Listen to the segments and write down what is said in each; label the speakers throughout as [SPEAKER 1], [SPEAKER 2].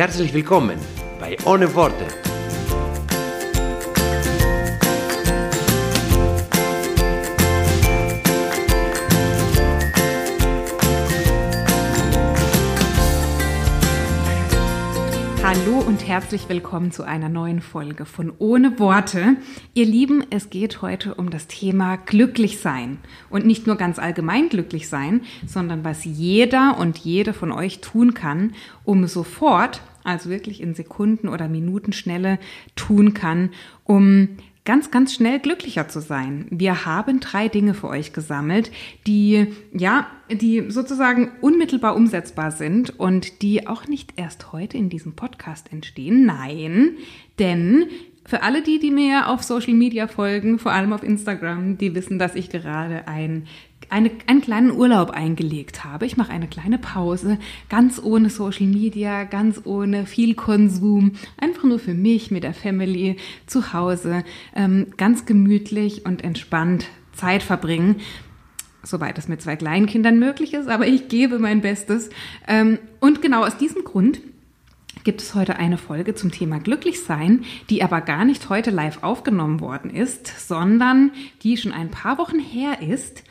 [SPEAKER 1] Herzlich willkommen bei Ohne Worte.
[SPEAKER 2] Hallo und herzlich willkommen zu einer neuen Folge von Ohne Worte. Ihr Lieben, es geht heute um das Thema glücklich sein. Und nicht nur ganz allgemein glücklich sein, sondern was jeder und jede von euch tun kann, um sofort, also wirklich in Sekunden oder Minuten Schnelle tun kann, um ganz, ganz schnell glücklicher zu sein. Wir haben drei Dinge für euch gesammelt, die, ja, die sozusagen unmittelbar umsetzbar sind und die auch nicht erst heute in diesem Podcast entstehen. Nein, denn für alle die, die mir auf Social Media folgen, vor allem auf Instagram, die wissen, dass ich gerade ein eine, einen kleinen Urlaub eingelegt habe. Ich mache eine kleine Pause, ganz ohne Social Media, ganz ohne viel Konsum, einfach nur für mich mit der Family zu Hause, ähm, ganz gemütlich und entspannt Zeit verbringen. Soweit es mit zwei Kleinkindern möglich ist, aber ich gebe mein Bestes. Ähm, und genau aus diesem Grund gibt es heute eine Folge zum Thema Glücklichsein, die aber gar nicht heute live aufgenommen worden ist, sondern die schon ein paar Wochen her ist.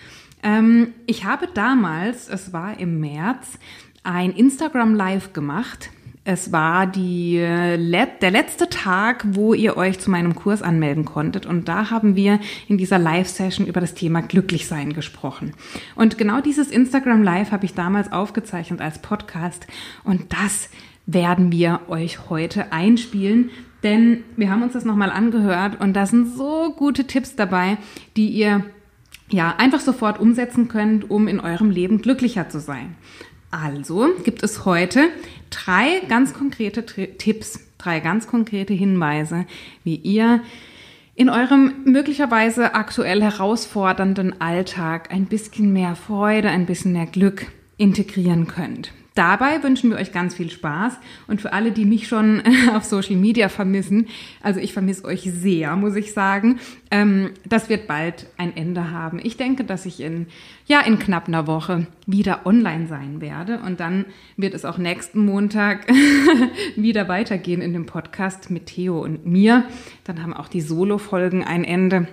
[SPEAKER 2] Ähm, ich habe damals, es war im März, ein Instagram Live gemacht. Es war die, let, der letzte Tag, wo ihr euch zu meinem Kurs anmelden konntet. Und da haben wir in dieser Live-Session über das Thema Glücklichsein gesprochen. Und genau dieses Instagram Live habe ich damals aufgezeichnet als Podcast. Und das werden wir euch heute einspielen. Denn wir haben uns das nochmal angehört und da sind so gute Tipps dabei, die ihr ja, einfach sofort umsetzen könnt, um in eurem Leben glücklicher zu sein. Also gibt es heute drei ganz konkrete Tri Tipps, drei ganz konkrete Hinweise, wie ihr in eurem möglicherweise aktuell herausfordernden Alltag ein bisschen mehr Freude, ein bisschen mehr Glück integrieren könnt. Dabei wünschen wir euch ganz viel Spaß und für alle, die mich schon auf Social Media vermissen, also ich vermisse euch sehr, muss ich sagen, ähm, das wird bald ein Ende haben. Ich denke, dass ich in, ja, in knapp einer Woche wieder online sein werde und dann wird es auch nächsten Montag wieder weitergehen in dem Podcast mit Theo und mir. Dann haben auch die Solo-Folgen ein Ende.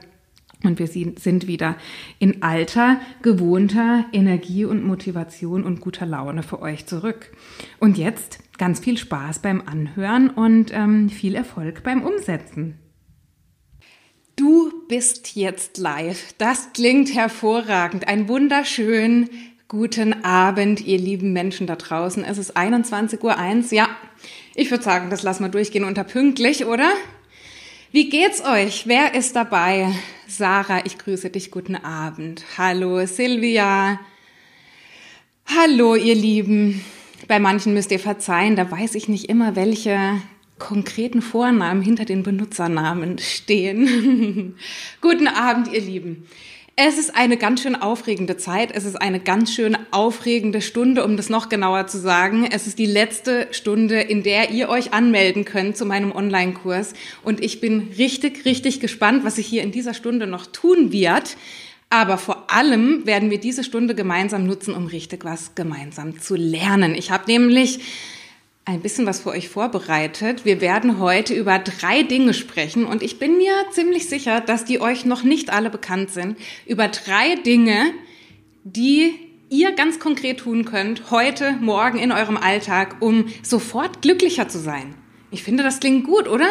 [SPEAKER 2] Und wir sind wieder in alter, gewohnter Energie und Motivation und guter Laune für euch zurück. Und jetzt ganz viel Spaß beim Anhören und ähm, viel Erfolg beim Umsetzen. Du bist jetzt live. Das klingt hervorragend. Ein wunderschönen guten Abend, ihr lieben Menschen da draußen. Es ist 21.01 Uhr. Ja, ich würde sagen, das lassen wir durchgehen unter pünktlich, oder? Wie geht's euch? Wer ist dabei? Sarah, ich grüße dich. Guten Abend. Hallo, Silvia. Hallo, ihr Lieben. Bei manchen müsst ihr verzeihen, da weiß ich nicht immer, welche konkreten Vornamen hinter den Benutzernamen stehen. Guten Abend, ihr Lieben. Es ist eine ganz schön aufregende Zeit. Es ist eine ganz schön aufregende Stunde, um das noch genauer zu sagen. Es ist die letzte Stunde, in der ihr euch anmelden könnt zu meinem Online-Kurs. Und ich bin richtig, richtig gespannt, was sich hier in dieser Stunde noch tun wird. Aber vor allem werden wir diese Stunde gemeinsam nutzen, um richtig was gemeinsam zu lernen. Ich habe nämlich ein bisschen was für euch vorbereitet. Wir werden heute über drei Dinge sprechen und ich bin mir ziemlich sicher, dass die euch noch nicht alle bekannt sind. Über drei Dinge, die ihr ganz konkret tun könnt, heute, morgen in eurem Alltag, um sofort glücklicher zu sein. Ich finde, das klingt gut, oder?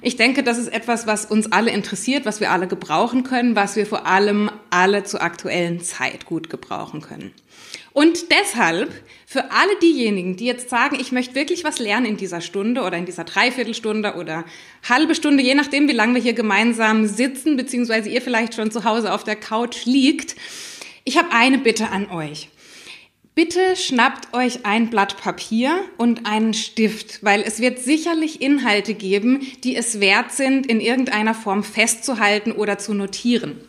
[SPEAKER 2] Ich denke, das ist etwas, was uns alle interessiert, was wir alle gebrauchen können, was wir vor allem alle zur aktuellen Zeit gut gebrauchen können. Und deshalb, für alle diejenigen, die jetzt sagen, ich möchte wirklich was lernen in dieser Stunde oder in dieser Dreiviertelstunde oder halbe Stunde, je nachdem, wie lange wir hier gemeinsam sitzen, beziehungsweise ihr vielleicht schon zu Hause auf der Couch liegt, ich habe eine Bitte an euch. Bitte schnappt euch ein Blatt Papier und einen Stift, weil es wird sicherlich Inhalte geben, die es wert sind, in irgendeiner Form festzuhalten oder zu notieren.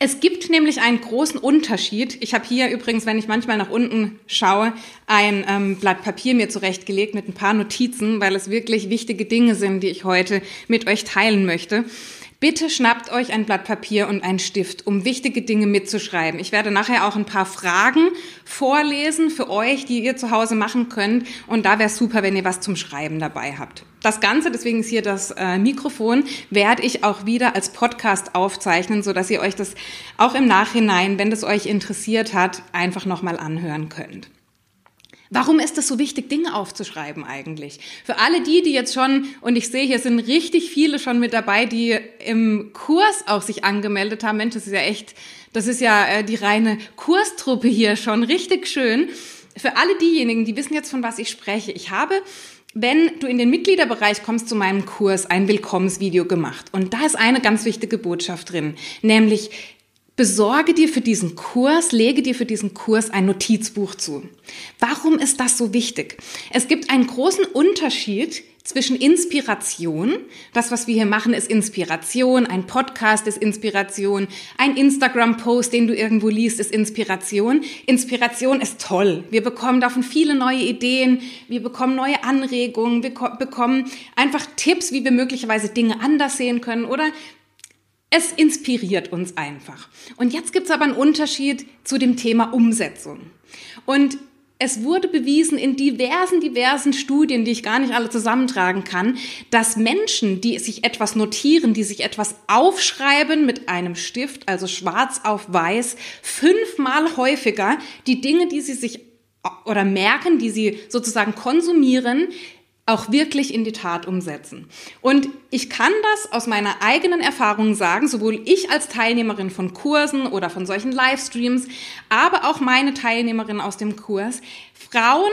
[SPEAKER 2] Es gibt nämlich einen großen Unterschied. Ich habe hier übrigens, wenn ich manchmal nach unten schaue, ein ähm, Blatt Papier mir zurechtgelegt mit ein paar Notizen, weil es wirklich wichtige Dinge sind, die ich heute mit euch teilen möchte. Bitte schnappt euch ein Blatt Papier und einen Stift, um wichtige Dinge mitzuschreiben. Ich werde nachher auch ein paar Fragen vorlesen für euch, die ihr zu Hause machen könnt. Und da wäre super, wenn ihr was zum Schreiben dabei habt. Das Ganze, deswegen ist hier das äh, Mikrofon, werde ich auch wieder als Podcast aufzeichnen, so dass ihr euch das auch im Nachhinein, wenn das euch interessiert hat, einfach nochmal anhören könnt. Warum ist es so wichtig, Dinge aufzuschreiben eigentlich? Für alle die, die jetzt schon, und ich sehe, hier sind richtig viele schon mit dabei, die im Kurs auch sich angemeldet haben. Mensch, das ist ja echt, das ist ja äh, die reine Kurstruppe hier schon, richtig schön. Für alle diejenigen, die wissen jetzt, von was ich spreche. Ich habe wenn du in den Mitgliederbereich kommst zu meinem Kurs, ein Willkommensvideo gemacht. Und da ist eine ganz wichtige Botschaft drin, nämlich besorge dir für diesen Kurs, lege dir für diesen Kurs ein Notizbuch zu. Warum ist das so wichtig? Es gibt einen großen Unterschied zwischen Inspiration, das, was wir hier machen, ist Inspiration, ein Podcast ist Inspiration, ein Instagram-Post, den du irgendwo liest, ist Inspiration. Inspiration ist toll. Wir bekommen davon viele neue Ideen, wir bekommen neue Anregungen, wir bekommen einfach Tipps, wie wir möglicherweise Dinge anders sehen können oder es inspiriert uns einfach. Und jetzt gibt es aber einen Unterschied zu dem Thema Umsetzung. Und es wurde bewiesen in diversen, diversen Studien, die ich gar nicht alle zusammentragen kann, dass Menschen, die sich etwas notieren, die sich etwas aufschreiben mit einem Stift, also schwarz auf weiß, fünfmal häufiger die Dinge, die sie sich oder merken, die sie sozusagen konsumieren, auch wirklich in die Tat umsetzen. Und ich kann das aus meiner eigenen Erfahrung sagen, sowohl ich als Teilnehmerin von Kursen oder von solchen Livestreams, aber auch meine Teilnehmerin aus dem Kurs. Frauen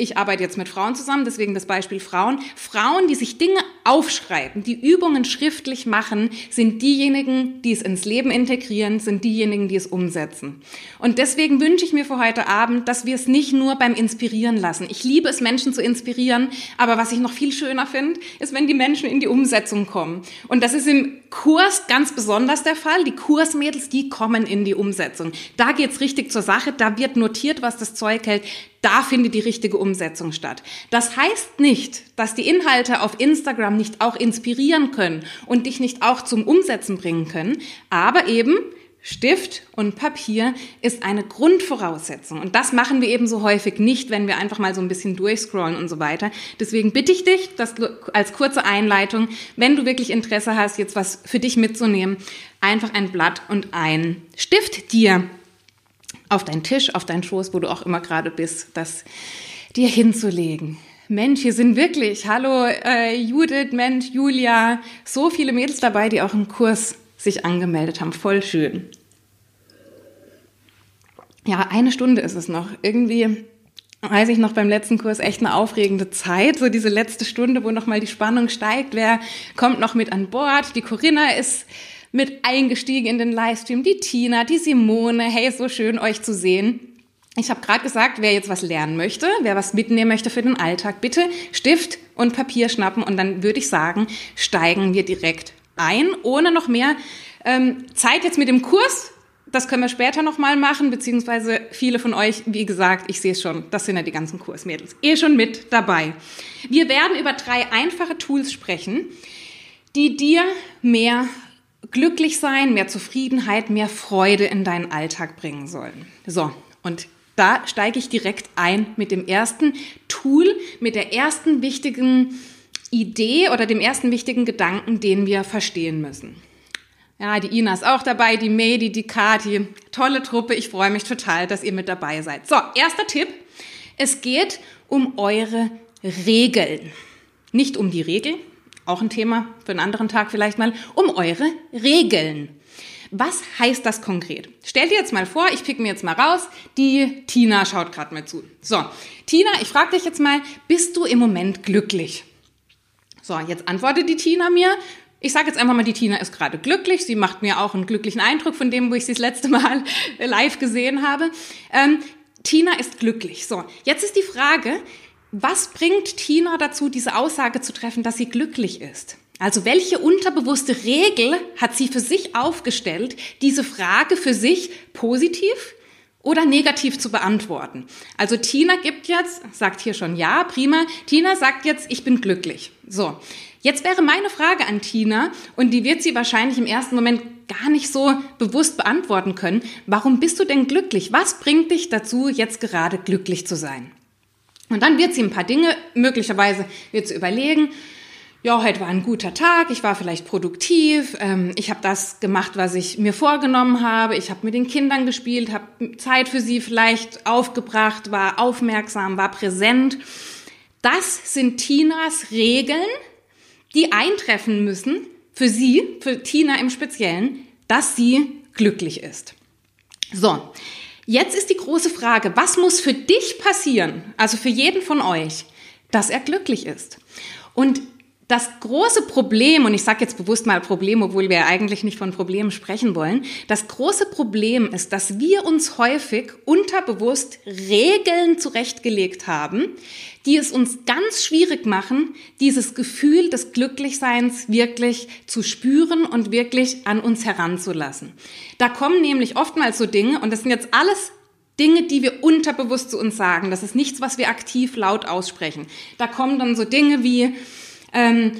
[SPEAKER 2] ich arbeite jetzt mit Frauen zusammen, deswegen das Beispiel Frauen. Frauen, die sich Dinge aufschreiben, die Übungen schriftlich machen, sind diejenigen, die es ins Leben integrieren, sind diejenigen, die es umsetzen. Und deswegen wünsche ich mir für heute Abend, dass wir es nicht nur beim Inspirieren lassen. Ich liebe es, Menschen zu inspirieren, aber was ich noch viel schöner finde, ist, wenn die Menschen in die Umsetzung kommen. Und das ist im Kurs ganz besonders der Fall. Die Kursmädels, die kommen in die Umsetzung. Da geht's richtig zur Sache, da wird notiert, was das Zeug hält. Da findet die richtige Umsetzung statt. Das heißt nicht, dass die Inhalte auf Instagram nicht auch inspirieren können und dich nicht auch zum Umsetzen bringen können, aber eben Stift und Papier ist eine Grundvoraussetzung. Und das machen wir eben so häufig nicht, wenn wir einfach mal so ein bisschen durchscrollen und so weiter. Deswegen bitte ich dich, das als kurze Einleitung, wenn du wirklich Interesse hast, jetzt was für dich mitzunehmen, einfach ein Blatt und ein Stift dir auf deinen Tisch, auf deinen Schoß, wo du auch immer gerade bist, das dir hinzulegen. Mensch, hier sind wirklich, hallo äh, Judith, Mensch, Julia, so viele Mädels dabei, die auch im Kurs sich angemeldet haben. Voll schön. Ja, eine Stunde ist es noch. Irgendwie weiß ich noch beim letzten Kurs echt eine aufregende Zeit, so diese letzte Stunde, wo nochmal die Spannung steigt. Wer kommt noch mit an Bord? Die Corinna ist mit eingestiegen in den Livestream, die Tina, die Simone. Hey, so schön euch zu sehen. Ich habe gerade gesagt, wer jetzt was lernen möchte, wer was mitnehmen möchte für den Alltag, bitte Stift und Papier schnappen und dann würde ich sagen, steigen wir direkt ein, ohne noch mehr ähm, Zeit jetzt mit dem Kurs. Das können wir später nochmal machen, beziehungsweise viele von euch, wie gesagt, ich sehe es schon, das sind ja die ganzen Kursmädels, eh schon mit dabei. Wir werden über drei einfache Tools sprechen, die dir mehr glücklich sein, mehr Zufriedenheit, mehr Freude in deinen Alltag bringen sollen. So, und da steige ich direkt ein mit dem ersten Tool, mit der ersten wichtigen Idee oder dem ersten wichtigen Gedanken, den wir verstehen müssen. Ja, die Ina ist auch dabei, die Medi, die Kati. Tolle Truppe. Ich freue mich total, dass ihr mit dabei seid. So, erster Tipp. Es geht um eure Regeln. Nicht um die Regel, auch ein Thema für einen anderen Tag vielleicht mal, um eure Regeln. Was heißt das konkret? Stell dir jetzt mal vor, ich pick mir jetzt mal raus, die Tina schaut gerade mal zu. So, Tina, ich frage dich jetzt mal, bist du im Moment glücklich? So, jetzt antwortet die Tina mir. Ich sage jetzt einfach mal, die Tina ist gerade glücklich. Sie macht mir auch einen glücklichen Eindruck von dem, wo ich sie das letzte Mal live gesehen habe. Ähm, Tina ist glücklich. So, jetzt ist die Frage, was bringt Tina dazu, diese Aussage zu treffen, dass sie glücklich ist? Also welche unterbewusste Regel hat sie für sich aufgestellt, diese Frage für sich positiv oder negativ zu beantworten? Also Tina gibt jetzt, sagt hier schon ja, prima. Tina sagt jetzt, ich bin glücklich. So. Jetzt wäre meine Frage an Tina, und die wird sie wahrscheinlich im ersten Moment gar nicht so bewusst beantworten können. Warum bist du denn glücklich? Was bringt dich dazu, jetzt gerade glücklich zu sein? Und dann wird sie ein paar Dinge, möglicherweise wird sie überlegen, ja, heute war ein guter Tag, ich war vielleicht produktiv, ähm, ich habe das gemacht, was ich mir vorgenommen habe, ich habe mit den Kindern gespielt, habe Zeit für sie vielleicht aufgebracht, war aufmerksam, war präsent. Das sind Tinas Regeln, die eintreffen müssen, für sie, für Tina im Speziellen, dass sie glücklich ist. So, jetzt ist die große Frage, was muss für dich passieren, also für jeden von euch, dass er glücklich ist? Und das große Problem, und ich sage jetzt bewusst mal Problem, obwohl wir eigentlich nicht von Problemen sprechen wollen, das große Problem ist, dass wir uns häufig unterbewusst Regeln zurechtgelegt haben, die es uns ganz schwierig machen, dieses Gefühl des Glücklichseins wirklich zu spüren und wirklich an uns heranzulassen. Da kommen nämlich oftmals so Dinge, und das sind jetzt alles Dinge, die wir unterbewusst zu uns sagen. Das ist nichts, was wir aktiv laut aussprechen. Da kommen dann so Dinge wie, ähm,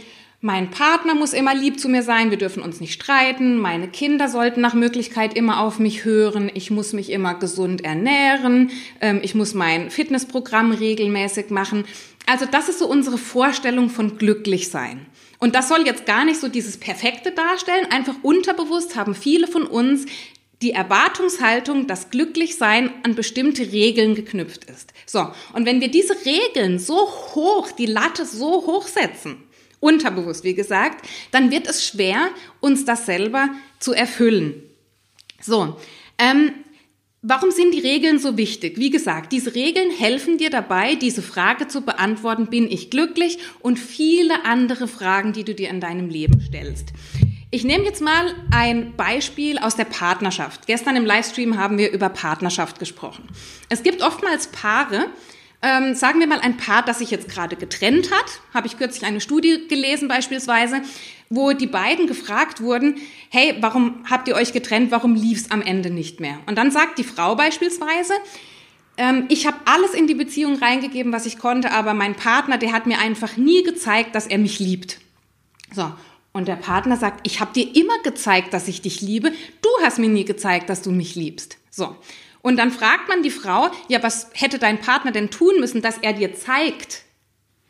[SPEAKER 2] mein Partner muss immer lieb zu mir sein, wir dürfen uns nicht streiten, meine Kinder sollten nach Möglichkeit immer auf mich hören, ich muss mich immer gesund ernähren, ähm, ich muss mein Fitnessprogramm regelmäßig machen. Also das ist so unsere Vorstellung von glücklich sein. Und das soll jetzt gar nicht so dieses Perfekte darstellen, einfach unterbewusst haben viele von uns die Erwartungshaltung, dass Glücklichsein an bestimmte Regeln geknüpft ist. So, und wenn wir diese Regeln so hoch, die Latte so hoch setzen, unterbewusst, wie gesagt, dann wird es schwer, uns das selber zu erfüllen. So, ähm, warum sind die Regeln so wichtig? Wie gesagt, diese Regeln helfen dir dabei, diese Frage zu beantworten, bin ich glücklich? Und viele andere Fragen, die du dir in deinem Leben stellst. Ich nehme jetzt mal ein Beispiel aus der Partnerschaft. Gestern im Livestream haben wir über Partnerschaft gesprochen. Es gibt oftmals Paare, ähm, sagen wir mal ein Paar, das sich jetzt gerade getrennt hat, habe ich kürzlich eine Studie gelesen beispielsweise, wo die beiden gefragt wurden, hey, warum habt ihr euch getrennt, warum lief es am Ende nicht mehr? Und dann sagt die Frau beispielsweise, ähm, ich habe alles in die Beziehung reingegeben, was ich konnte, aber mein Partner, der hat mir einfach nie gezeigt, dass er mich liebt. So, und der Partner sagt, ich habe dir immer gezeigt, dass ich dich liebe. Du hast mir nie gezeigt, dass du mich liebst. So. Und dann fragt man die Frau, ja, was hätte dein Partner denn tun müssen, dass er dir zeigt,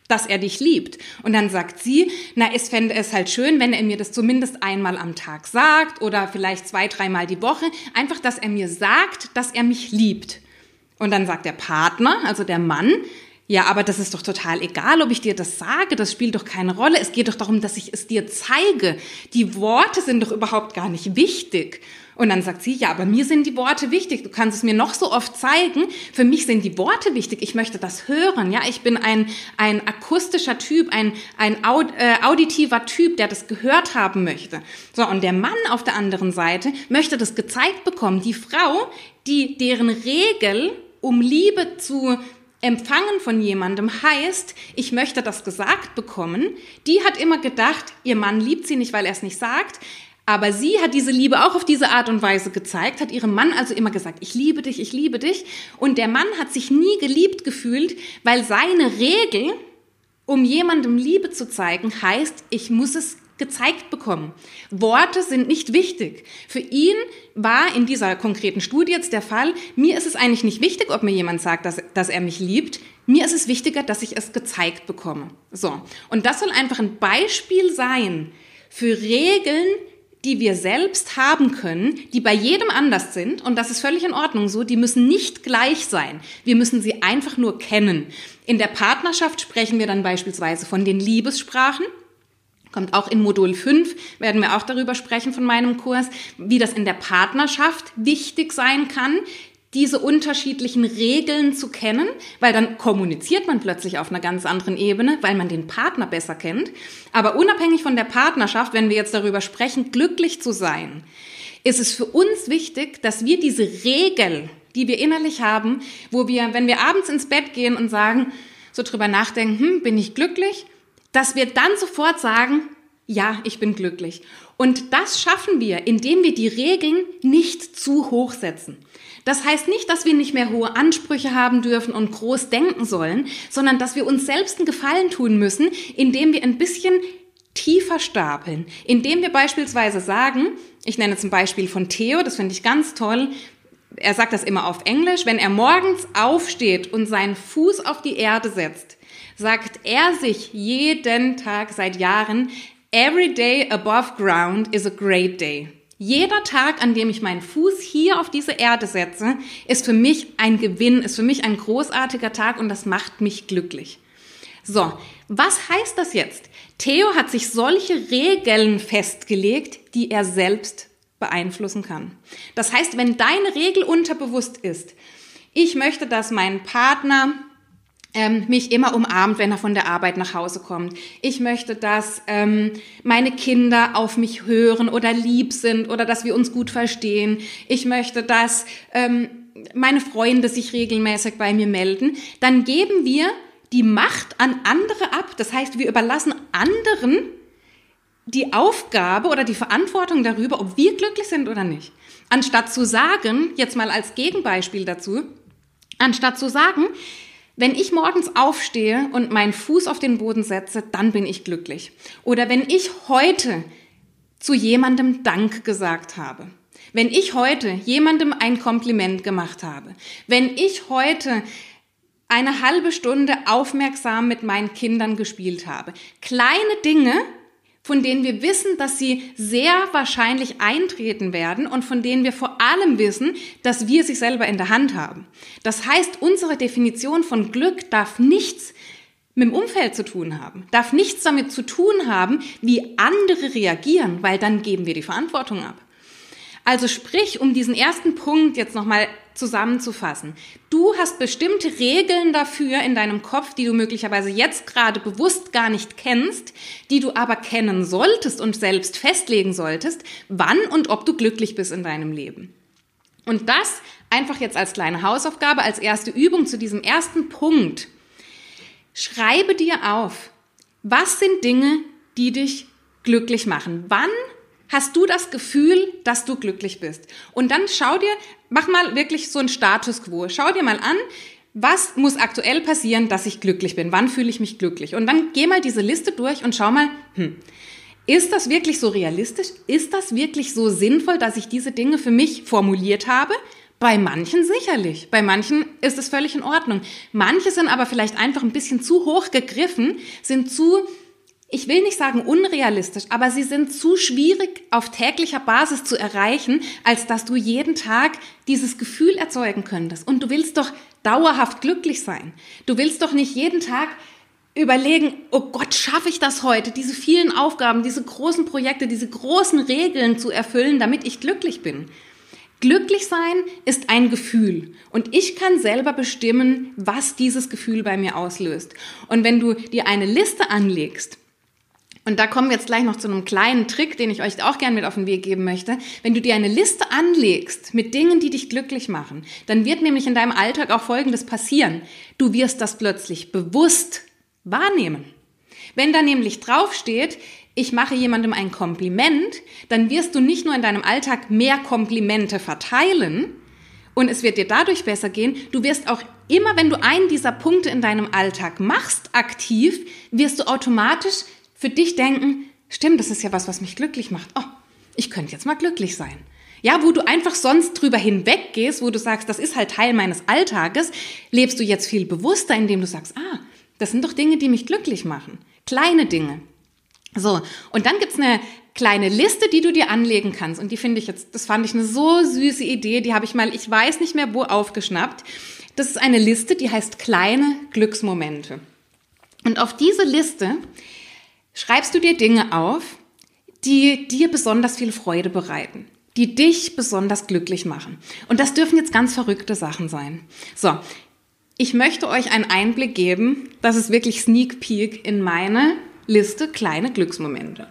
[SPEAKER 2] dass er dich liebt? Und dann sagt sie, na, es fände es halt schön, wenn er mir das zumindest einmal am Tag sagt oder vielleicht zwei, dreimal die Woche. Einfach, dass er mir sagt, dass er mich liebt. Und dann sagt der Partner, also der Mann, ja, aber das ist doch total egal, ob ich dir das sage, das spielt doch keine Rolle. Es geht doch darum, dass ich es dir zeige. Die Worte sind doch überhaupt gar nicht wichtig. Und dann sagt sie, ja, aber mir sind die Worte wichtig. Du kannst es mir noch so oft zeigen. Für mich sind die Worte wichtig. Ich möchte das hören. Ja, ich bin ein, ein akustischer Typ, ein, ein Aud, äh, auditiver Typ, der das gehört haben möchte. So, und der Mann auf der anderen Seite möchte das gezeigt bekommen. Die Frau, die, deren Regel, um Liebe zu Empfangen von jemandem heißt, ich möchte das gesagt bekommen. Die hat immer gedacht, ihr Mann liebt sie nicht, weil er es nicht sagt. Aber sie hat diese Liebe auch auf diese Art und Weise gezeigt, hat ihrem Mann also immer gesagt, ich liebe dich, ich liebe dich. Und der Mann hat sich nie geliebt gefühlt, weil seine Regel, um jemandem Liebe zu zeigen, heißt, ich muss es gezeigt bekommen. Worte sind nicht wichtig. Für ihn war in dieser konkreten Studie jetzt der Fall, mir ist es eigentlich nicht wichtig, ob mir jemand sagt, dass, dass er mich liebt. Mir ist es wichtiger, dass ich es gezeigt bekomme. So. Und das soll einfach ein Beispiel sein für Regeln, die wir selbst haben können, die bei jedem anders sind, und das ist völlig in Ordnung so, die müssen nicht gleich sein. Wir müssen sie einfach nur kennen. In der Partnerschaft sprechen wir dann beispielsweise von den Liebessprachen. Kommt auch in Modul 5, werden wir auch darüber sprechen von meinem Kurs, wie das in der Partnerschaft wichtig sein kann, diese unterschiedlichen Regeln zu kennen, weil dann kommuniziert man plötzlich auf einer ganz anderen Ebene, weil man den Partner besser kennt. Aber unabhängig von der Partnerschaft, wenn wir jetzt darüber sprechen, glücklich zu sein, ist es für uns wichtig, dass wir diese Regel die wir innerlich haben, wo wir, wenn wir abends ins Bett gehen und sagen, so drüber nachdenken, hm, bin ich glücklich, dass wir dann sofort sagen, ja, ich bin glücklich. Und das schaffen wir, indem wir die Regeln nicht zu hoch setzen. Das heißt nicht, dass wir nicht mehr hohe Ansprüche haben dürfen und groß denken sollen, sondern dass wir uns selbst einen Gefallen tun müssen, indem wir ein bisschen tiefer stapeln, indem wir beispielsweise sagen, ich nenne zum Beispiel von Theo, das finde ich ganz toll, er sagt das immer auf Englisch, wenn er morgens aufsteht und seinen Fuß auf die Erde setzt, sagt er sich jeden Tag seit Jahren, every day above ground is a great day. Jeder Tag, an dem ich meinen Fuß hier auf diese Erde setze, ist für mich ein Gewinn, ist für mich ein großartiger Tag und das macht mich glücklich. So, was heißt das jetzt? Theo hat sich solche Regeln festgelegt, die er selbst beeinflussen kann. Das heißt, wenn deine Regel unterbewusst ist, ich möchte, dass mein Partner ähm, mich immer umarmt, wenn er von der Arbeit nach Hause kommt. Ich möchte, dass ähm, meine Kinder auf mich hören oder lieb sind oder dass wir uns gut verstehen. Ich möchte, dass ähm, meine Freunde sich regelmäßig bei mir melden. Dann geben wir die Macht an andere ab. Das heißt, wir überlassen anderen die Aufgabe oder die Verantwortung darüber, ob wir glücklich sind oder nicht. Anstatt zu sagen, jetzt mal als Gegenbeispiel dazu, anstatt zu sagen, wenn ich morgens aufstehe und meinen Fuß auf den Boden setze, dann bin ich glücklich. Oder wenn ich heute zu jemandem Dank gesagt habe. Wenn ich heute jemandem ein Kompliment gemacht habe. Wenn ich heute eine halbe Stunde aufmerksam mit meinen Kindern gespielt habe. Kleine Dinge, von denen wir wissen, dass sie sehr wahrscheinlich eintreten werden und von denen wir vor allem wissen, dass wir sie selber in der Hand haben. Das heißt, unsere Definition von Glück darf nichts mit dem Umfeld zu tun haben, darf nichts damit zu tun haben, wie andere reagieren, weil dann geben wir die Verantwortung ab. Also sprich, um diesen ersten Punkt jetzt nochmal zusammenzufassen. Du hast bestimmte Regeln dafür in deinem Kopf, die du möglicherweise jetzt gerade bewusst gar nicht kennst, die du aber kennen solltest und selbst festlegen solltest, wann und ob du glücklich bist in deinem Leben. Und das einfach jetzt als kleine Hausaufgabe, als erste Übung zu diesem ersten Punkt. Schreibe dir auf, was sind Dinge, die dich glücklich machen? Wann hast du das Gefühl, dass du glücklich bist. Und dann schau dir, mach mal wirklich so ein Status quo. Schau dir mal an, was muss aktuell passieren, dass ich glücklich bin? Wann fühle ich mich glücklich? Und dann geh mal diese Liste durch und schau mal, hm, ist das wirklich so realistisch? Ist das wirklich so sinnvoll, dass ich diese Dinge für mich formuliert habe? Bei manchen sicherlich. Bei manchen ist es völlig in Ordnung. Manche sind aber vielleicht einfach ein bisschen zu hoch gegriffen, sind zu ich will nicht sagen unrealistisch, aber sie sind zu schwierig auf täglicher Basis zu erreichen, als dass du jeden Tag dieses Gefühl erzeugen könntest. Und du willst doch dauerhaft glücklich sein. Du willst doch nicht jeden Tag überlegen, oh Gott, schaffe ich das heute, diese vielen Aufgaben, diese großen Projekte, diese großen Regeln zu erfüllen, damit ich glücklich bin. Glücklich sein ist ein Gefühl und ich kann selber bestimmen, was dieses Gefühl bei mir auslöst. Und wenn du dir eine Liste anlegst, und da kommen wir jetzt gleich noch zu einem kleinen Trick, den ich euch auch gerne mit auf den Weg geben möchte. Wenn du dir eine Liste anlegst mit Dingen, die dich glücklich machen, dann wird nämlich in deinem Alltag auch Folgendes passieren. Du wirst das plötzlich bewusst wahrnehmen. Wenn da nämlich draufsteht, ich mache jemandem ein Kompliment, dann wirst du nicht nur in deinem Alltag mehr Komplimente verteilen und es wird dir dadurch besser gehen, du wirst auch immer, wenn du einen dieser Punkte in deinem Alltag machst, aktiv, wirst du automatisch für dich denken, stimmt, das ist ja was, was mich glücklich macht. Oh, ich könnte jetzt mal glücklich sein. Ja, wo du einfach sonst drüber hinweggehst, wo du sagst, das ist halt Teil meines Alltages, lebst du jetzt viel bewusster, indem du sagst, ah, das sind doch Dinge, die mich glücklich machen. Kleine Dinge. So, und dann gibt's eine kleine Liste, die du dir anlegen kannst. Und die finde ich jetzt, das fand ich eine so süße Idee, die habe ich mal, ich weiß nicht mehr wo aufgeschnappt. Das ist eine Liste, die heißt kleine Glücksmomente. Und auf diese Liste schreibst du dir Dinge auf, die dir besonders viel Freude bereiten, die dich besonders glücklich machen. Und das dürfen jetzt ganz verrückte Sachen sein. So, ich möchte euch einen Einblick geben, das ist wirklich Sneak Peek in meine Liste kleine Glücksmomente.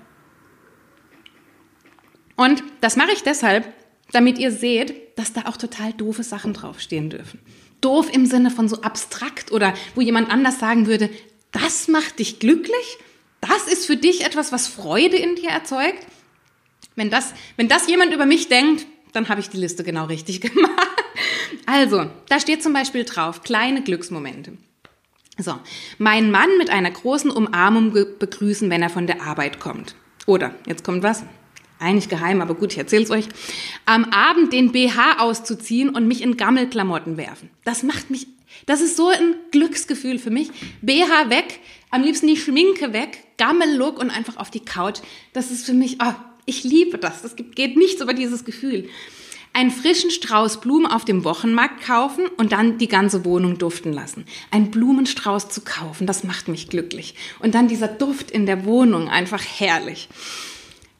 [SPEAKER 2] Und das mache ich deshalb, damit ihr seht, dass da auch total doofe Sachen draufstehen dürfen. Doof im Sinne von so abstrakt oder wo jemand anders sagen würde, das macht dich glücklich? Das ist für dich etwas, was Freude in dir erzeugt? Wenn das, wenn das jemand über mich denkt, dann habe ich die Liste genau richtig gemacht. Also, da steht zum Beispiel drauf, kleine Glücksmomente. So, meinen Mann mit einer großen Umarmung begrüßen, wenn er von der Arbeit kommt. Oder, jetzt kommt was, eigentlich geheim, aber gut, ich erzähl's euch. Am Abend den BH auszuziehen und mich in Gammelklamotten werfen. Das macht mich, das ist so ein Glücksgefühl für mich. BH weg, am liebsten die Schminke weg, Gammellook und einfach auf die Couch. Das ist für mich, oh, ich liebe das. Das geht nichts über dieses Gefühl. Einen frischen Strauß Blumen auf dem Wochenmarkt kaufen und dann die ganze Wohnung duften lassen. Ein Blumenstrauß zu kaufen, das macht mich glücklich. Und dann dieser Duft in der Wohnung, einfach herrlich.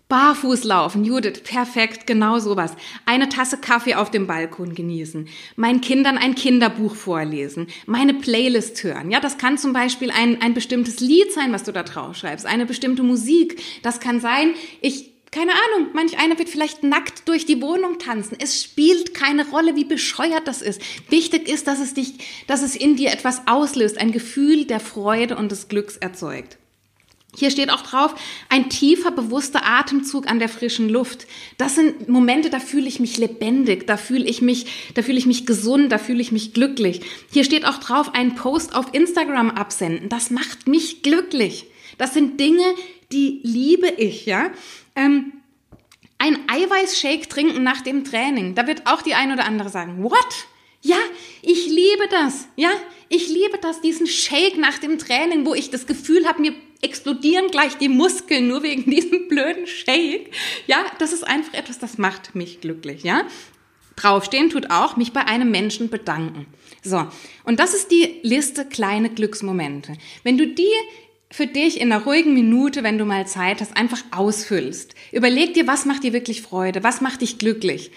[SPEAKER 2] Barfuß laufen, Judith, perfekt, genau sowas. Eine Tasse Kaffee auf dem Balkon genießen, meinen Kindern ein Kinderbuch vorlesen, meine Playlist hören. Ja, das kann zum Beispiel ein, ein bestimmtes Lied sein, was du da drauf schreibst, eine bestimmte Musik. Das kann sein, ich keine Ahnung, manch einer wird vielleicht nackt durch die Wohnung tanzen. Es spielt keine Rolle, wie bescheuert das ist. Wichtig ist, dass es dich, dass es in dir etwas auslöst, ein Gefühl der Freude und des Glücks erzeugt. Hier steht auch drauf, ein tiefer, bewusster Atemzug an der frischen Luft. Das sind Momente, da fühle ich mich lebendig, da fühle ich mich, da fühle ich mich gesund, da fühle ich mich glücklich. Hier steht auch drauf, einen Post auf Instagram absenden. Das macht mich glücklich. Das sind Dinge, die liebe ich, ja. Ähm, ein Eiweißshake trinken nach dem Training. Da wird auch die ein oder andere sagen, what? Ja, ich liebe das. Ja, ich liebe das, diesen Shake nach dem Training, wo ich das Gefühl habe, mir explodieren gleich die Muskeln nur wegen diesem blöden Shake. Ja, das ist einfach etwas, das macht mich glücklich. Ja, draufstehen tut auch mich bei einem Menschen bedanken. So, und das ist die Liste kleine Glücksmomente. Wenn du die für dich in einer ruhigen Minute, wenn du mal Zeit hast, einfach ausfüllst. Überleg dir, was macht dir wirklich Freude, was macht dich glücklich.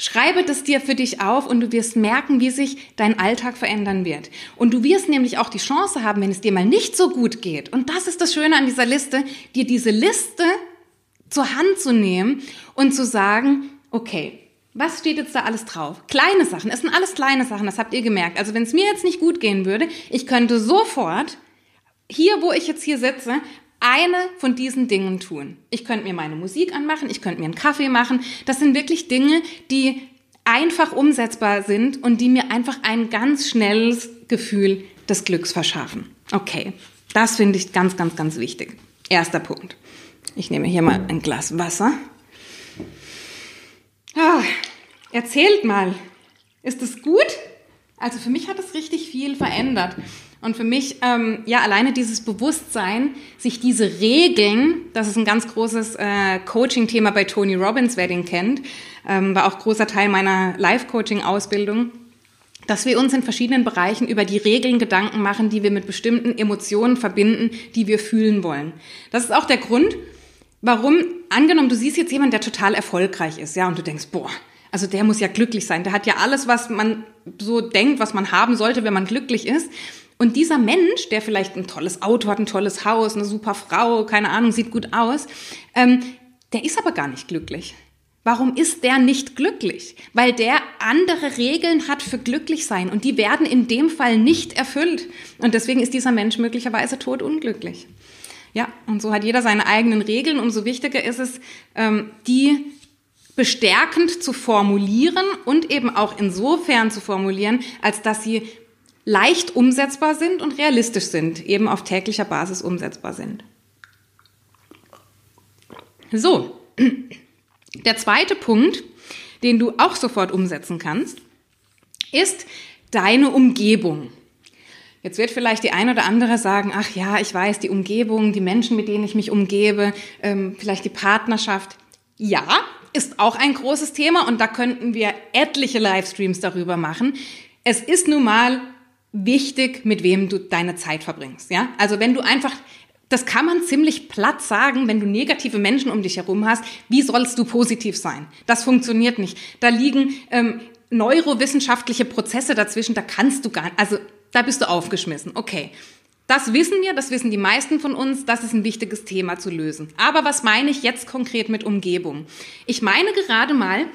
[SPEAKER 2] Schreibe das dir für dich auf und du wirst merken, wie sich dein Alltag verändern wird. Und du wirst nämlich auch die Chance haben, wenn es dir mal nicht so gut geht. Und das ist das Schöne an dieser Liste, dir diese Liste zur Hand zu nehmen und zu sagen, okay, was steht jetzt da alles drauf? Kleine Sachen, es sind alles kleine Sachen, das habt ihr gemerkt. Also wenn es mir jetzt nicht gut gehen würde, ich könnte sofort hier, wo ich jetzt hier sitze, eine von diesen Dingen tun. Ich könnte mir meine Musik anmachen, ich könnte mir einen Kaffee machen. Das sind wirklich Dinge, die einfach umsetzbar sind und die mir einfach ein ganz schnelles Gefühl des Glücks verschaffen. Okay, das finde ich ganz, ganz, ganz wichtig. Erster Punkt. Ich nehme hier mal ein Glas Wasser. Ah, erzählt mal, ist es gut? Also für mich hat es richtig viel verändert. Und für mich, ähm, ja, alleine dieses Bewusstsein, sich diese Regeln, das ist ein ganz großes äh, Coaching-Thema bei Tony Robbins, wer den kennt, ähm, war auch großer Teil meiner Life-Coaching-Ausbildung, dass wir uns in verschiedenen Bereichen über die Regeln Gedanken machen, die wir mit bestimmten Emotionen verbinden, die wir fühlen wollen. Das ist auch der Grund, warum, angenommen, du siehst jetzt jemanden, der total erfolgreich ist, ja, und du denkst, boah, also der muss ja glücklich sein. Der hat ja alles, was man so denkt, was man haben sollte, wenn man glücklich ist. Und dieser Mensch, der vielleicht ein tolles Auto hat, ein tolles Haus, eine super Frau, keine Ahnung, sieht gut aus, ähm, der ist aber gar nicht glücklich. Warum ist der nicht glücklich? Weil der andere Regeln hat für glücklich sein und die werden in dem Fall nicht erfüllt. Und deswegen ist dieser Mensch möglicherweise totunglücklich. Ja, und so hat jeder seine eigenen Regeln. Umso wichtiger ist es, ähm, die bestärkend zu formulieren und eben auch insofern zu formulieren, als dass sie leicht umsetzbar sind und realistisch sind, eben auf täglicher Basis umsetzbar sind. So, der zweite Punkt, den du auch sofort umsetzen kannst, ist deine Umgebung. Jetzt wird vielleicht die ein oder andere sagen, ach ja, ich weiß, die Umgebung, die Menschen, mit denen ich mich umgebe, ähm, vielleicht die Partnerschaft. Ja, ist auch ein großes Thema und da könnten wir etliche Livestreams darüber machen. Es ist nun mal wichtig, mit wem du deine Zeit verbringst. Ja? Also wenn du einfach, das kann man ziemlich platt sagen, wenn du negative Menschen um dich herum hast, wie sollst du positiv sein? Das funktioniert nicht. Da liegen ähm, neurowissenschaftliche Prozesse dazwischen, da kannst du gar nicht, also da bist du aufgeschmissen. Okay. Das wissen wir, das wissen die meisten von uns, das ist ein wichtiges Thema zu lösen. Aber was meine ich jetzt konkret mit Umgebung? Ich meine gerade mal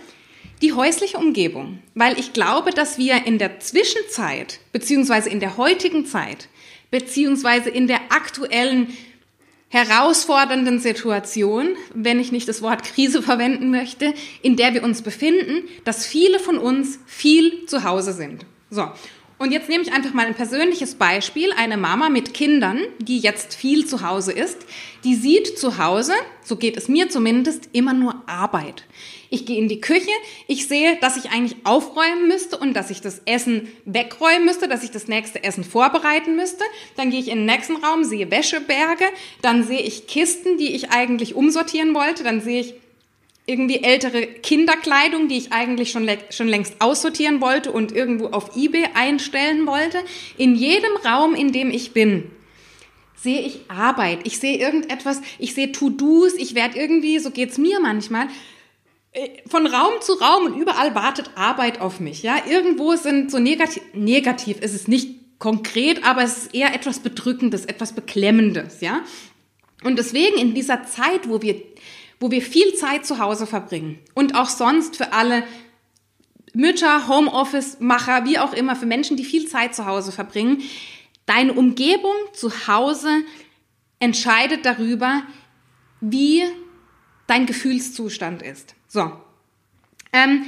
[SPEAKER 2] die häusliche Umgebung, weil ich glaube, dass wir in der Zwischenzeit, beziehungsweise in der heutigen Zeit, beziehungsweise in der aktuellen herausfordernden Situation, wenn ich nicht das Wort Krise verwenden möchte, in der wir uns befinden, dass viele von uns viel zu Hause sind. So. Und jetzt nehme ich einfach mal ein persönliches Beispiel. Eine Mama mit Kindern, die jetzt viel zu Hause ist, die sieht zu Hause, so geht es mir zumindest, immer nur Arbeit. Ich gehe in die Küche, ich sehe, dass ich eigentlich aufräumen müsste und dass ich das Essen wegräumen müsste, dass ich das nächste Essen vorbereiten müsste. Dann gehe ich in den nächsten Raum, sehe Wäscheberge, dann sehe ich Kisten, die ich eigentlich umsortieren wollte, dann sehe ich irgendwie ältere Kinderkleidung, die ich eigentlich schon, schon längst aussortieren wollte und irgendwo auf eBay einstellen wollte. In jedem Raum, in dem ich bin, sehe ich Arbeit. Ich sehe irgendetwas, ich sehe To-Dos, ich werde irgendwie, so geht's mir manchmal, von Raum zu Raum und überall wartet Arbeit auf mich. Ja, irgendwo sind so negativ, negativ ist es nicht konkret, aber es ist eher etwas Bedrückendes, etwas Beklemmendes. Ja, und deswegen in dieser Zeit, wo wir, wo wir viel Zeit zu Hause verbringen und auch sonst für alle Mütter, Homeoffice-Macher, wie auch immer, für Menschen, die viel Zeit zu Hause verbringen, deine Umgebung zu Hause entscheidet darüber, wie dein Gefühlszustand ist. So. Ähm,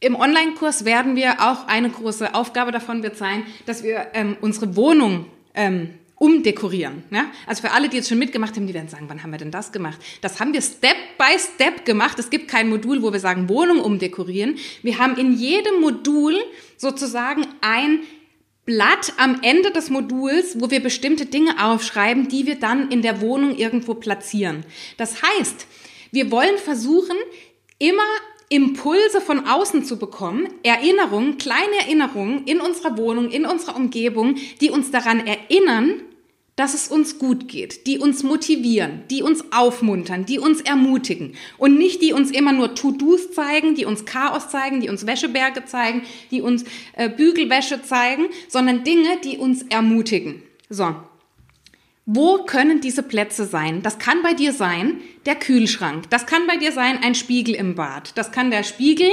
[SPEAKER 2] Im Online-Kurs werden wir auch eine große Aufgabe davon wird sein, dass wir ähm, unsere Wohnung ähm, umdekorieren. Ja? Also für alle, die jetzt schon mitgemacht haben, die werden sagen, wann haben wir denn das gemacht? Das haben wir Step by Step gemacht. Es gibt kein Modul, wo wir sagen, Wohnung umdekorieren. Wir haben in jedem Modul sozusagen ein Blatt am Ende des Moduls, wo wir bestimmte Dinge aufschreiben, die wir dann in der Wohnung irgendwo platzieren. Das heißt, wir wollen versuchen, immer Impulse von außen zu bekommen, Erinnerungen, kleine Erinnerungen in unserer Wohnung, in unserer Umgebung, die uns daran erinnern, dass es uns gut geht, die uns motivieren, die uns aufmuntern, die uns ermutigen und nicht die uns immer nur To-Dos zeigen, die uns Chaos zeigen, die uns Wäscheberge zeigen, die uns äh, Bügelwäsche zeigen, sondern Dinge, die uns ermutigen. So, wo können diese Plätze sein? Das kann bei dir sein der Kühlschrank. Das kann bei dir sein ein Spiegel im Bad. Das kann der Spiegel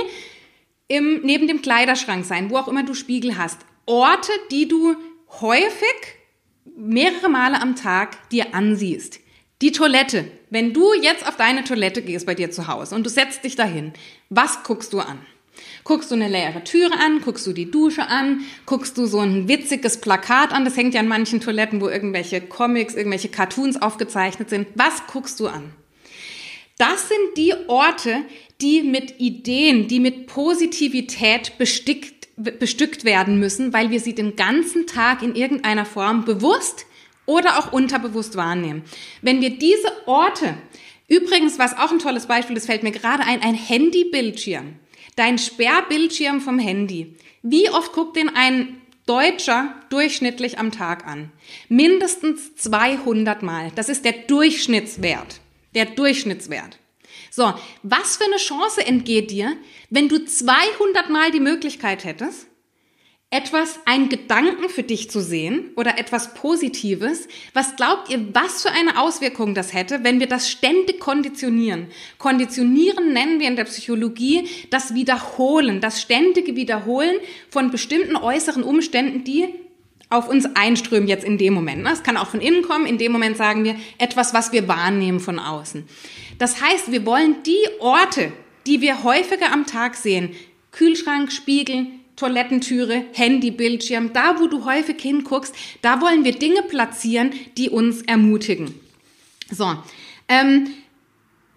[SPEAKER 2] im, neben dem Kleiderschrank sein, wo auch immer du Spiegel hast. Orte, die du häufig mehrere Male am Tag dir ansiehst. Die Toilette. Wenn du jetzt auf deine Toilette gehst bei dir zu Hause und du setzt dich dahin, was guckst du an? Guckst du eine leere Türe an, guckst du die Dusche an, guckst du so ein witziges Plakat an, das hängt ja an manchen Toiletten, wo irgendwelche Comics, irgendwelche Cartoons aufgezeichnet sind. Was guckst du an? Das sind die Orte, die mit Ideen, die mit Positivität bestickt, bestückt werden müssen, weil wir sie den ganzen Tag in irgendeiner Form bewusst oder auch unterbewusst wahrnehmen. Wenn wir diese Orte, übrigens, was auch ein tolles Beispiel, das fällt mir gerade ein, ein Handybildschirm. Dein Sperrbildschirm vom Handy. Wie oft guckt den ein Deutscher durchschnittlich am Tag an? Mindestens 200 Mal. Das ist der Durchschnittswert. Der Durchschnittswert. So, was für eine Chance entgeht dir, wenn du 200 Mal die Möglichkeit hättest, etwas, einen Gedanken für dich zu sehen oder etwas Positives, was glaubt ihr, was für eine Auswirkung das hätte, wenn wir das ständig konditionieren? Konditionieren nennen wir in der Psychologie das Wiederholen, das ständige Wiederholen von bestimmten äußeren Umständen, die auf uns einströmen jetzt in dem Moment. Es kann auch von innen kommen. In dem Moment sagen wir etwas, was wir wahrnehmen von außen. Das heißt, wir wollen die Orte, die wir häufiger am Tag sehen, Kühlschrank, Spiegel, Toilettentüre, Handy, Bildschirm, da wo du häufig hinguckst, da wollen wir Dinge platzieren, die uns ermutigen. So, ähm,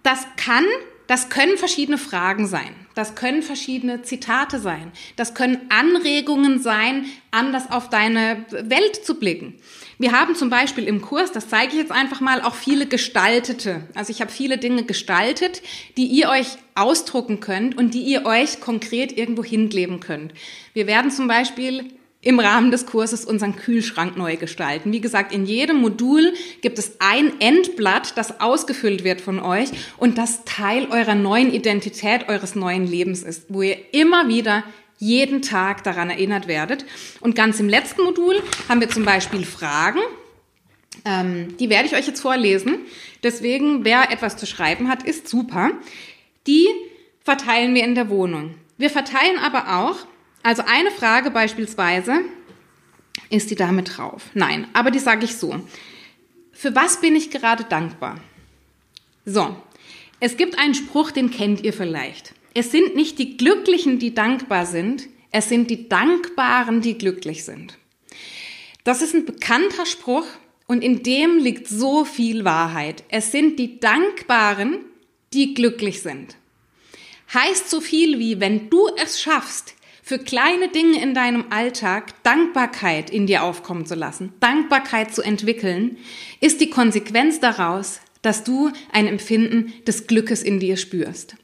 [SPEAKER 2] das kann, das können verschiedene Fragen sein. Das können verschiedene Zitate sein. Das können Anregungen sein, anders auf deine Welt zu blicken. Wir haben zum Beispiel im Kurs, das zeige ich jetzt einfach mal, auch viele gestaltete. Also ich habe viele Dinge gestaltet, die ihr euch ausdrucken könnt und die ihr euch konkret irgendwo hinkleben könnt. Wir werden zum Beispiel im Rahmen des Kurses unseren Kühlschrank neu gestalten. Wie gesagt, in jedem Modul gibt es ein Endblatt, das ausgefüllt wird von euch und das Teil eurer neuen Identität, eures neuen Lebens ist, wo ihr immer wieder jeden Tag daran erinnert werdet. Und ganz im letzten Modul haben wir zum Beispiel Fragen. Ähm, die werde ich euch jetzt vorlesen. Deswegen, wer etwas zu schreiben hat, ist super. Die verteilen wir in der Wohnung. Wir verteilen aber auch, also eine Frage beispielsweise, ist die Dame drauf? Nein, aber die sage ich so. Für was bin ich gerade dankbar? So, es gibt einen Spruch, den kennt ihr vielleicht. Es sind nicht die Glücklichen, die dankbar sind, es sind die Dankbaren, die glücklich sind. Das ist ein bekannter Spruch und in dem liegt so viel Wahrheit. Es sind die Dankbaren, die glücklich sind. Heißt so viel wie, wenn du es schaffst, für kleine Dinge in deinem Alltag Dankbarkeit in dir aufkommen zu lassen, Dankbarkeit zu entwickeln, ist die Konsequenz daraus, dass du ein Empfinden des Glückes in dir spürst.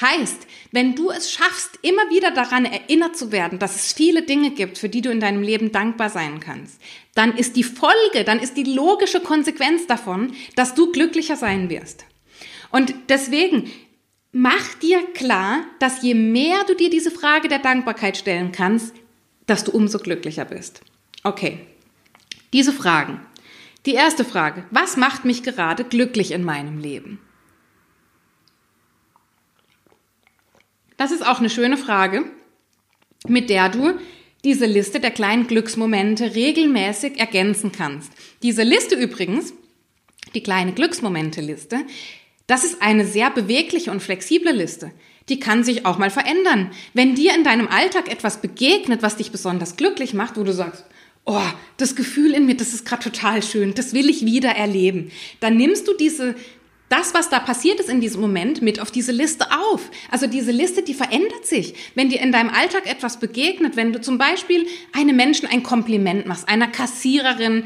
[SPEAKER 2] Heißt, wenn du es schaffst, immer wieder daran erinnert zu werden, dass es viele Dinge gibt, für die du in deinem Leben dankbar sein kannst, dann ist die Folge, dann ist die logische Konsequenz davon, dass du glücklicher sein wirst. Und deswegen mach dir klar, dass je mehr du dir diese Frage der Dankbarkeit stellen kannst, dass du umso glücklicher bist. Okay, diese Fragen. Die erste Frage, was macht mich gerade glücklich in meinem Leben? Das ist auch eine schöne Frage, mit der du diese Liste der kleinen Glücksmomente regelmäßig ergänzen kannst. Diese Liste übrigens, die kleine Glücksmomente-Liste, das ist eine sehr bewegliche und flexible Liste. Die kann sich auch mal verändern. Wenn dir in deinem Alltag etwas begegnet, was dich besonders glücklich macht, wo du sagst, oh, das Gefühl in mir, das ist gerade total schön, das will ich wieder erleben, dann nimmst du diese das, was da passiert ist in diesem Moment, mit auf diese Liste auf. Also diese Liste, die verändert sich. Wenn dir in deinem Alltag etwas begegnet, wenn du zum Beispiel einem Menschen ein Kompliment machst, einer Kassiererin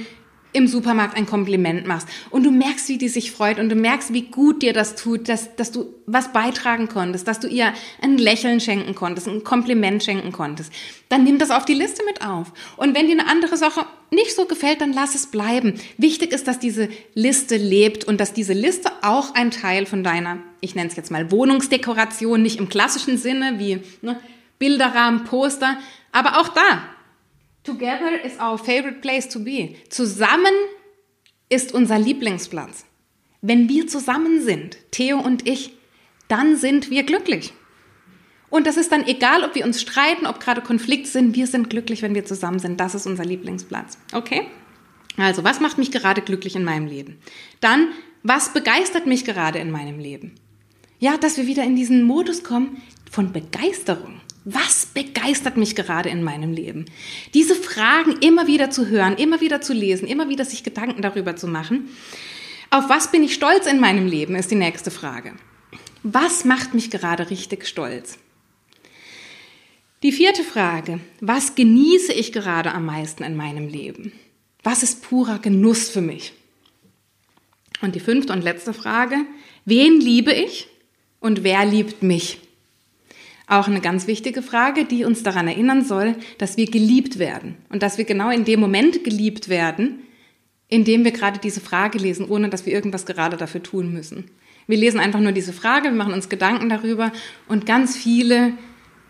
[SPEAKER 2] im Supermarkt ein Kompliment machst und du merkst, wie die sich freut und du merkst, wie gut dir das tut, dass, dass du was beitragen konntest, dass du ihr ein Lächeln schenken konntest, ein Kompliment schenken konntest, dann nimm das auf die Liste mit auf. Und wenn dir eine andere Sache nicht so gefällt, dann lass es bleiben. Wichtig ist, dass diese Liste lebt und dass diese Liste auch ein Teil von deiner, ich nenne es jetzt mal Wohnungsdekoration, nicht im klassischen Sinne wie ne, Bilderrahmen, Poster, aber auch da Together is our favorite place to be. Zusammen ist unser Lieblingsplatz. Wenn wir zusammen sind, Theo und ich, dann sind wir glücklich. Und das ist dann egal, ob wir uns streiten, ob gerade Konflikte sind, wir sind glücklich, wenn wir zusammen sind. Das ist unser Lieblingsplatz. Okay? Also, was macht mich gerade glücklich in meinem Leben? Dann, was begeistert mich gerade in meinem Leben? Ja, dass wir wieder in diesen Modus kommen von Begeisterung. Was begeistert mich gerade in meinem Leben? Diese Fragen immer wieder zu hören, immer wieder zu lesen, immer wieder sich Gedanken darüber zu machen. Auf was bin ich stolz in meinem Leben, ist die nächste Frage. Was macht mich gerade richtig stolz? Die vierte Frage, was genieße ich gerade am meisten in meinem Leben? Was ist purer Genuss für mich? Und die fünfte und letzte Frage, wen liebe ich und wer liebt mich? Auch eine ganz wichtige Frage, die uns daran erinnern soll, dass wir geliebt werden und dass wir genau in dem Moment geliebt werden, in dem wir gerade diese Frage lesen, ohne dass wir irgendwas gerade dafür tun müssen. Wir lesen einfach nur diese Frage, wir machen uns Gedanken darüber und ganz viele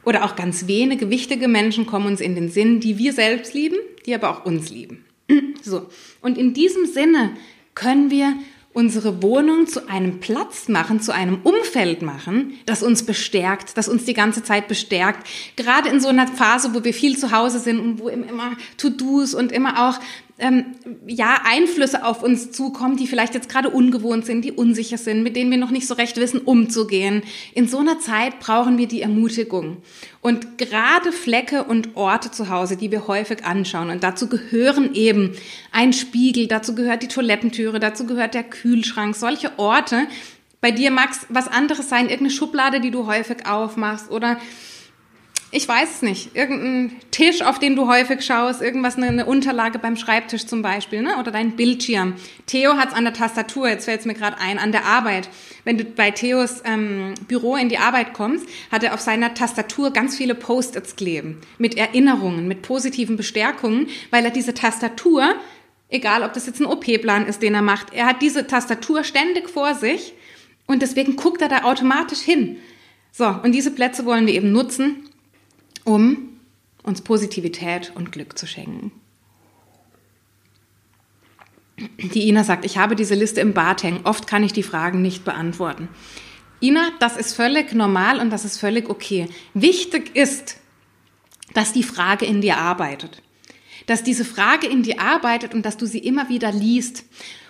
[SPEAKER 2] oder auch ganz wenige wichtige Menschen kommen uns in den Sinn, die wir selbst lieben, die aber auch uns lieben. So. Und in diesem Sinne können wir unsere Wohnung zu einem Platz machen, zu einem Umfeld machen, das uns bestärkt, das uns die ganze Zeit bestärkt. Gerade in so einer Phase, wo wir viel zu Hause sind und wo immer To-Dos und immer auch ähm, ja, Einflüsse auf uns zukommen, die vielleicht jetzt gerade ungewohnt sind, die unsicher sind, mit denen wir noch nicht so recht wissen, umzugehen. In so einer Zeit brauchen wir die Ermutigung. Und gerade Flecke und Orte zu Hause, die wir häufig anschauen, und dazu gehören eben ein Spiegel, dazu gehört die Toilettentüre, dazu gehört der Kühlschrank, solche Orte. Bei dir es was anderes sein, irgendeine Schublade, die du häufig aufmachst oder ich weiß es nicht, irgendein Tisch, auf den du häufig schaust, irgendwas, eine, Unterlage beim Schreibtisch zum Beispiel, ne? oder dein Bildschirm. Theo hat es an der Tastatur, jetzt fällt es mir gerade ein, an der Arbeit. Wenn du bei Theos ähm, Büro in die Arbeit kommst, hat er auf seiner Tastatur ganz viele Post-its kleben, mit Erinnerungen, mit positiven Bestärkungen, weil er diese Tastatur, egal ob das jetzt ein OP-Plan ist, den er macht, er hat diese Tastatur ständig vor sich und deswegen guckt er da automatisch hin. So, und diese Plätze wollen wir eben nutzen, um uns Positivität und Glück zu schenken. Die Ina sagt, ich habe diese Liste im Bad hängen. Oft kann ich die Fragen nicht beantworten. Ina, das ist völlig normal und das ist völlig okay. Wichtig ist, dass die Frage in dir arbeitet. Dass diese Frage in dir arbeitet und dass du sie immer wieder liest.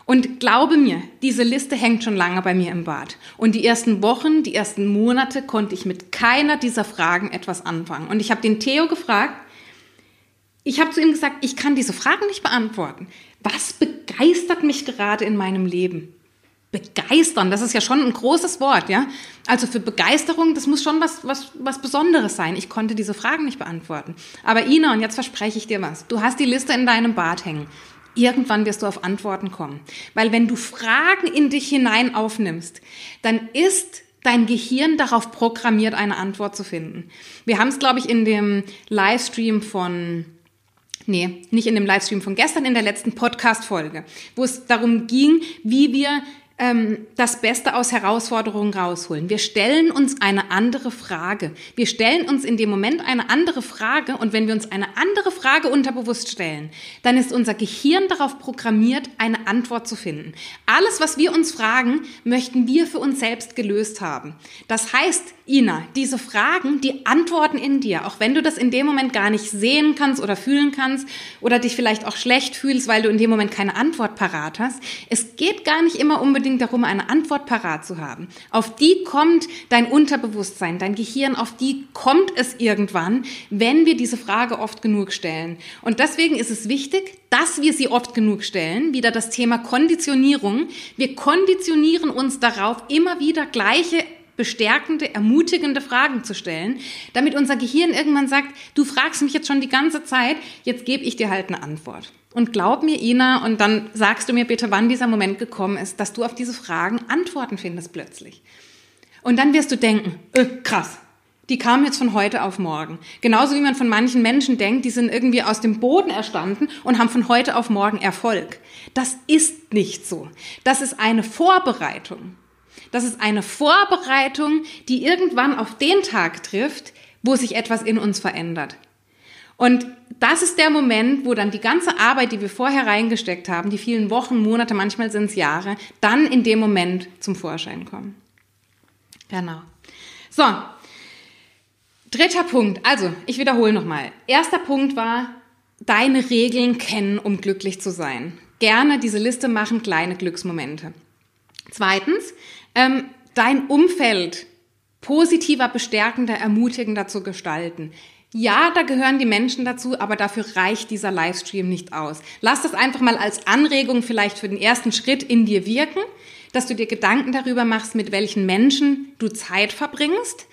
[SPEAKER 2] Und glaube mir, diese Liste hängt schon lange bei mir im Bad. Und die ersten Wochen, die ersten Monate konnte ich mit keiner dieser Fragen etwas anfangen. Und ich habe den Theo gefragt, ich habe zu ihm gesagt, ich kann diese Fragen nicht beantworten. Was begeistert mich gerade in meinem Leben? Begeistern, das ist ja schon ein großes Wort, ja. Also für Begeisterung, das muss schon was, was, was Besonderes sein. Ich konnte diese Fragen nicht beantworten. Aber Ina, und jetzt verspreche ich dir was. Du hast die Liste in deinem Bad hängen. Irgendwann wirst du auf Antworten kommen. Weil wenn du Fragen in dich hinein aufnimmst, dann ist dein Gehirn darauf programmiert, eine Antwort zu finden. Wir haben es, glaube ich, in dem Livestream von Nee, nicht in dem Livestream von gestern, in der letzten Podcast-Folge, wo es darum ging, wie wir ähm, das Beste aus Herausforderungen rausholen. Wir stellen uns eine andere Frage. Wir stellen uns in dem Moment eine andere Frage und wenn wir uns eine andere Frage unterbewusst stellen, dann ist unser Gehirn darauf programmiert, eine Antwort zu finden. Alles, was wir uns fragen, möchten wir für uns selbst gelöst haben. Das heißt, Ina, diese Fragen, die antworten in dir, auch wenn du das in dem Moment gar nicht sehen kannst oder fühlen kannst oder dich vielleicht auch schlecht fühlst, weil du in dem Moment keine Antwort parat hast. Es geht gar nicht immer unbedingt darum, eine Antwort parat zu haben. Auf die kommt dein Unterbewusstsein, dein Gehirn, auf die kommt es irgendwann, wenn wir diese Frage oft genug stellen. Und deswegen ist es wichtig, dass wir sie oft genug stellen. Wieder das Thema Konditionierung. Wir konditionieren uns darauf, immer wieder gleiche bestärkende, ermutigende Fragen zu stellen, damit unser Gehirn irgendwann sagt, du fragst mich jetzt schon die ganze Zeit, jetzt gebe ich dir halt eine Antwort. Und glaub mir, Ina, und dann sagst du mir bitte, wann dieser Moment gekommen ist, dass du auf diese Fragen Antworten findest plötzlich. Und dann wirst du denken, äh, krass, die kamen jetzt von heute auf morgen. Genauso wie man von manchen Menschen denkt, die sind irgendwie aus dem Boden erstanden und haben von heute auf morgen Erfolg. Das ist nicht so. Das ist eine Vorbereitung. Das ist eine Vorbereitung, die irgendwann auf den Tag trifft, wo sich etwas in uns verändert. Und das ist der Moment, wo dann die ganze Arbeit, die wir vorher reingesteckt haben, die vielen Wochen, Monate, manchmal sind es Jahre, dann in dem Moment zum Vorschein kommen. Genau. So. Dritter Punkt. Also, ich wiederhole nochmal. Erster Punkt war, deine Regeln kennen, um glücklich zu sein. Gerne diese Liste machen, kleine Glücksmomente. Zweitens, ähm, dein Umfeld positiver, bestärkender, ermutigender zu gestalten. Ja, da gehören die Menschen dazu, aber dafür reicht dieser Livestream nicht aus. Lass das einfach mal als Anregung vielleicht für den ersten Schritt in dir wirken, dass du dir Gedanken darüber machst, mit welchen Menschen du Zeit verbringst.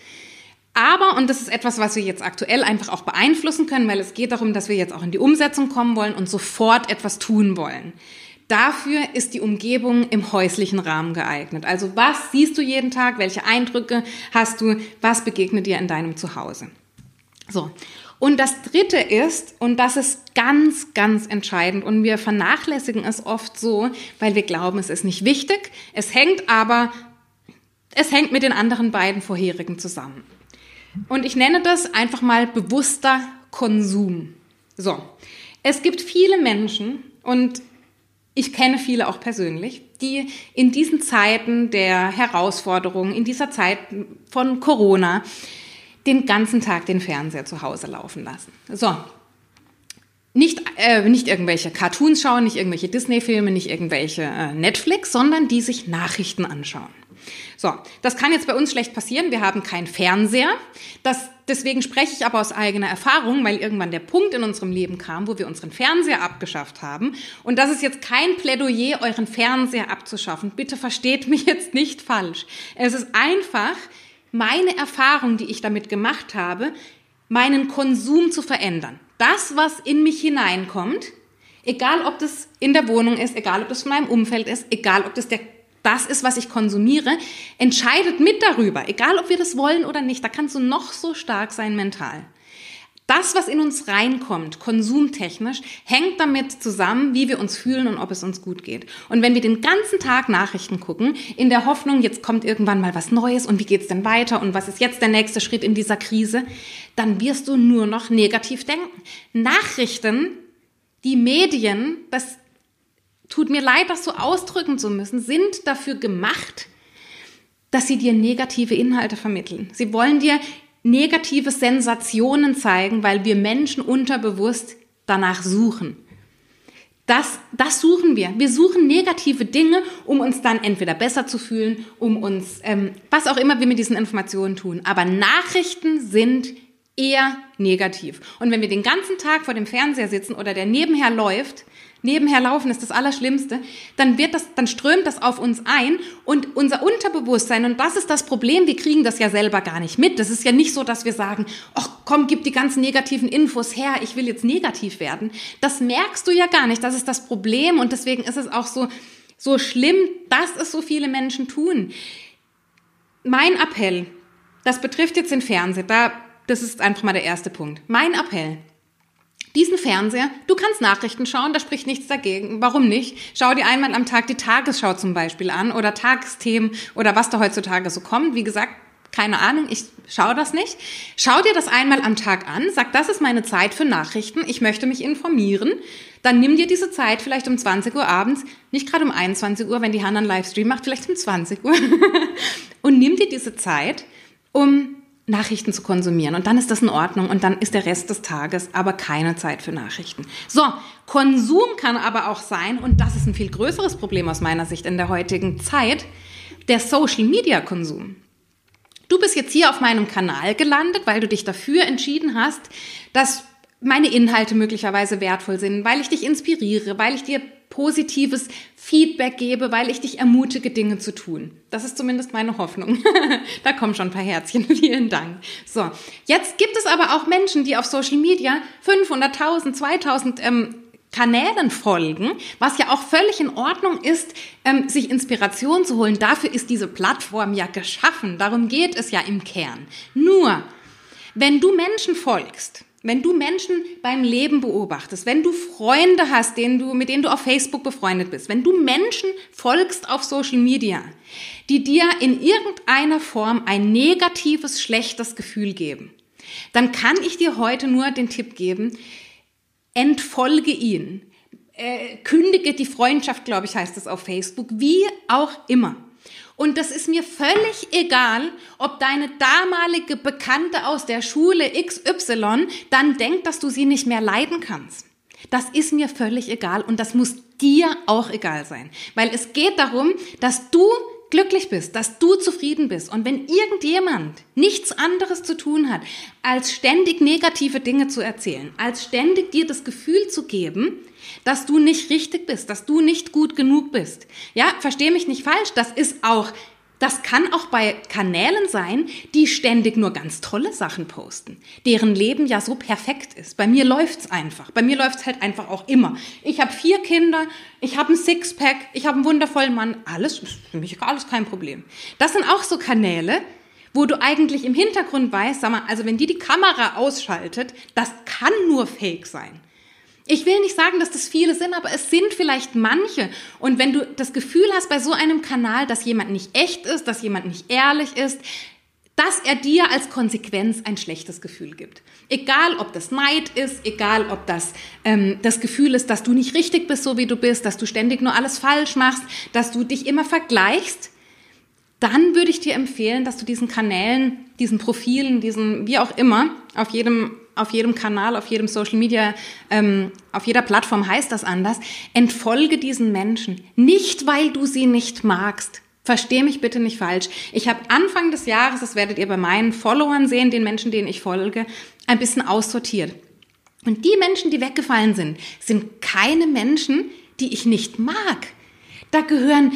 [SPEAKER 2] Aber, und das ist etwas, was wir jetzt aktuell einfach auch beeinflussen können, weil es geht darum, dass wir jetzt auch in die Umsetzung kommen wollen und sofort etwas tun wollen. Dafür ist die Umgebung im häuslichen Rahmen geeignet. Also was siehst du jeden Tag? Welche Eindrücke hast du? Was begegnet dir in deinem Zuhause? So. Und das dritte ist, und das ist ganz, ganz entscheidend, und wir vernachlässigen es oft so, weil wir glauben, es ist nicht wichtig. Es hängt aber, es hängt mit den anderen beiden vorherigen zusammen. Und ich nenne das einfach mal bewusster Konsum. So. Es gibt viele Menschen, und ich kenne viele auch persönlich, die in diesen Zeiten der Herausforderungen, in dieser Zeit von Corona, den ganzen Tag den Fernseher zu Hause laufen lassen. So. Nicht, äh, nicht irgendwelche Cartoons schauen, nicht irgendwelche Disney-Filme, nicht irgendwelche äh, Netflix, sondern die sich Nachrichten anschauen. So, das kann jetzt bei uns schlecht passieren. Wir haben keinen Fernseher. Das, deswegen spreche ich aber aus eigener Erfahrung, weil irgendwann der Punkt in unserem Leben kam, wo wir unseren Fernseher abgeschafft haben. Und das ist jetzt kein Plädoyer, euren Fernseher abzuschaffen. Bitte versteht mich jetzt nicht falsch. Es ist einfach meine Erfahrung, die ich damit gemacht habe, meinen Konsum zu verändern. Das, was in mich hineinkommt, egal ob das in der Wohnung ist, egal ob das von meinem Umfeld ist, egal ob das der das ist, was ich konsumiere, entscheidet mit darüber, egal ob wir das wollen oder nicht. Da kannst du noch so stark sein mental. Das, was in uns reinkommt, konsumtechnisch, hängt damit zusammen, wie wir uns fühlen und ob es uns gut geht. Und wenn wir den ganzen Tag Nachrichten gucken, in der Hoffnung, jetzt kommt irgendwann mal was Neues und wie geht's denn weiter und was ist jetzt der nächste Schritt in dieser Krise, dann wirst du nur noch negativ denken. Nachrichten, die Medien, das tut mir leid, das so ausdrücken zu müssen, sind dafür gemacht, dass sie dir negative Inhalte vermitteln. Sie wollen dir negative Sensationen zeigen, weil wir Menschen unterbewusst danach suchen. Das, das suchen wir. Wir suchen negative Dinge, um uns dann entweder besser zu fühlen, um uns, ähm, was auch immer wir mit diesen Informationen tun. Aber Nachrichten sind eher negativ. Und wenn wir den ganzen Tag vor dem Fernseher sitzen oder der nebenher läuft, nebenher laufen ist das Allerschlimmste, dann wird das, dann strömt das auf uns ein und unser Unterbewusstsein, und das ist das Problem, wir kriegen das ja selber gar nicht mit. Das ist ja nicht so, dass wir sagen, ach komm, gib die ganzen negativen Infos her, ich will jetzt negativ werden. Das merkst du ja gar nicht, das ist das Problem und deswegen ist es auch so, so schlimm, dass es so viele Menschen tun. Mein Appell, das betrifft jetzt den Fernseher, da, das ist einfach mal der erste Punkt. Mein Appell, diesen Fernseher, du kannst Nachrichten schauen, da spricht nichts dagegen. Warum nicht? Schau dir einmal am Tag die Tagesschau zum Beispiel an oder Tagesthemen oder was da heutzutage so kommt. Wie gesagt, keine Ahnung, ich schaue das nicht. Schau dir das einmal am Tag an, sag, das ist meine Zeit für Nachrichten, ich möchte mich informieren. Dann nimm dir diese Zeit vielleicht um 20 Uhr abends, nicht gerade um 21 Uhr, wenn die Hanna einen Livestream macht, vielleicht um 20 Uhr. und nimm dir diese Zeit, um Nachrichten zu konsumieren. Und dann ist das in Ordnung und dann ist der Rest des Tages aber keine Zeit für Nachrichten. So, Konsum kann aber auch sein, und das ist ein viel größeres Problem aus meiner Sicht in der heutigen Zeit, der Social-Media-Konsum. Du bist jetzt hier auf meinem Kanal gelandet, weil du dich dafür entschieden hast, dass meine Inhalte möglicherweise wertvoll sind, weil ich dich inspiriere, weil ich dir positives Feedback gebe, weil ich dich ermutige, Dinge zu tun. Das ist zumindest meine Hoffnung. da kommen schon ein paar Herzchen. Vielen Dank. So, jetzt gibt es aber auch Menschen, die auf Social Media 500.000, 2000 ähm, Kanälen folgen, was ja auch völlig in Ordnung ist, ähm, sich Inspiration zu holen. Dafür ist diese Plattform ja geschaffen. Darum geht es ja im Kern. Nur, wenn du Menschen folgst, wenn du Menschen beim Leben beobachtest, wenn du Freunde hast, denen du, mit denen du auf Facebook befreundet bist, wenn du Menschen folgst auf Social Media, die dir in irgendeiner Form ein negatives, schlechtes Gefühl geben, dann kann ich dir heute nur den Tipp geben, entfolge ihnen, äh, kündige die Freundschaft, glaube ich, heißt es auf Facebook, wie auch immer. Und das ist mir völlig egal, ob deine damalige Bekannte aus der Schule XY dann denkt, dass du sie nicht mehr leiden kannst. Das ist mir völlig egal und das muss dir auch egal sein. Weil es geht darum, dass du glücklich bist, dass du zufrieden bist. Und wenn irgendjemand nichts anderes zu tun hat, als ständig negative Dinge zu erzählen, als ständig dir das Gefühl zu geben, dass du nicht richtig bist, dass du nicht gut genug bist. Ja, verstehe mich nicht falsch, das ist auch das kann auch bei Kanälen sein, die ständig nur ganz tolle Sachen posten, deren Leben ja so perfekt ist. Bei mir läuft's einfach. Bei mir läuft's halt einfach auch immer. Ich habe vier Kinder, ich habe ein Sixpack, ich habe einen wundervollen Mann. Alles ist für mich alles kein Problem. Das sind auch so Kanäle, wo du eigentlich im Hintergrund weißt, sag mal, also wenn die die Kamera ausschaltet, das kann nur Fake sein. Ich will nicht sagen, dass das viele sind, aber es sind vielleicht manche. Und wenn du das Gefühl hast bei so einem Kanal, dass jemand nicht echt ist, dass jemand nicht ehrlich ist, dass er dir als Konsequenz ein schlechtes Gefühl gibt. Egal, ob das Neid ist, egal, ob das ähm, das Gefühl ist, dass du nicht richtig bist, so wie du bist, dass du ständig nur alles falsch machst, dass du dich immer vergleichst, dann würde ich dir empfehlen, dass du diesen Kanälen, diesen Profilen, diesen wie auch immer, auf jedem auf jedem Kanal, auf jedem Social Media, ähm, auf jeder Plattform heißt das anders. Entfolge diesen Menschen. Nicht, weil du sie nicht magst. Versteh mich bitte nicht falsch. Ich habe Anfang des Jahres, das werdet ihr bei meinen Followern sehen, den Menschen, denen ich folge, ein bisschen aussortiert. Und die Menschen, die weggefallen sind, sind keine Menschen, die ich nicht mag. Da gehören,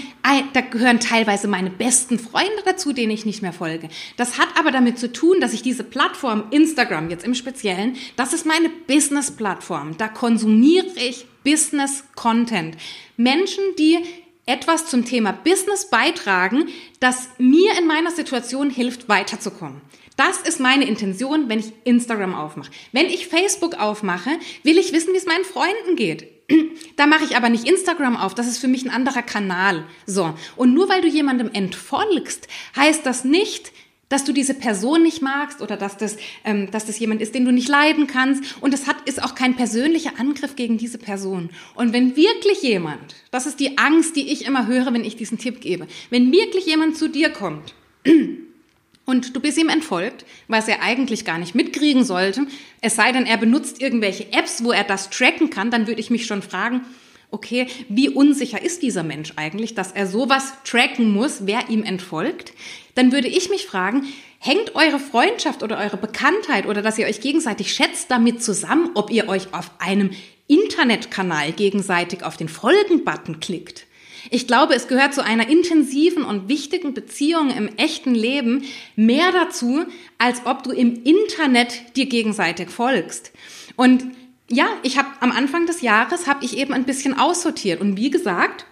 [SPEAKER 2] da gehören teilweise meine besten Freunde dazu, denen ich nicht mehr folge. Das hat aber damit zu tun, dass ich diese Plattform, Instagram jetzt im Speziellen, das ist meine Business-Plattform. Da konsumiere ich Business-Content. Menschen, die etwas zum Thema Business beitragen, das mir in meiner Situation hilft, weiterzukommen. Das ist meine Intention, wenn ich Instagram aufmache. Wenn ich Facebook aufmache, will ich wissen, wie es meinen Freunden geht. Da mache ich aber nicht Instagram auf, das ist für mich ein anderer Kanal. So. Und nur weil du jemandem entfolgst, heißt das nicht, dass du diese Person nicht magst oder dass das, ähm, dass das jemand ist, den du nicht leiden kannst. Und es hat, ist auch kein persönlicher Angriff gegen diese Person. Und wenn wirklich jemand, das ist die Angst, die ich immer höre, wenn ich diesen Tipp gebe, wenn wirklich jemand zu dir kommt und du bist ihm entfolgt, was er eigentlich gar nicht mitkriegen sollte, es sei denn, er benutzt irgendwelche Apps, wo er das tracken kann, dann würde ich mich schon fragen, okay, wie unsicher ist dieser Mensch eigentlich, dass er sowas tracken muss, wer ihm entfolgt? Dann würde ich mich fragen, hängt eure Freundschaft oder eure Bekanntheit oder dass ihr euch gegenseitig schätzt damit zusammen, ob ihr euch auf einem Internetkanal gegenseitig auf den Folgen-Button klickt? Ich glaube, es gehört zu einer intensiven und wichtigen Beziehung im echten Leben mehr dazu, als ob du im Internet dir gegenseitig folgst. Und ja, ich habe am Anfang des Jahres habe ich eben ein bisschen aussortiert und wie gesagt,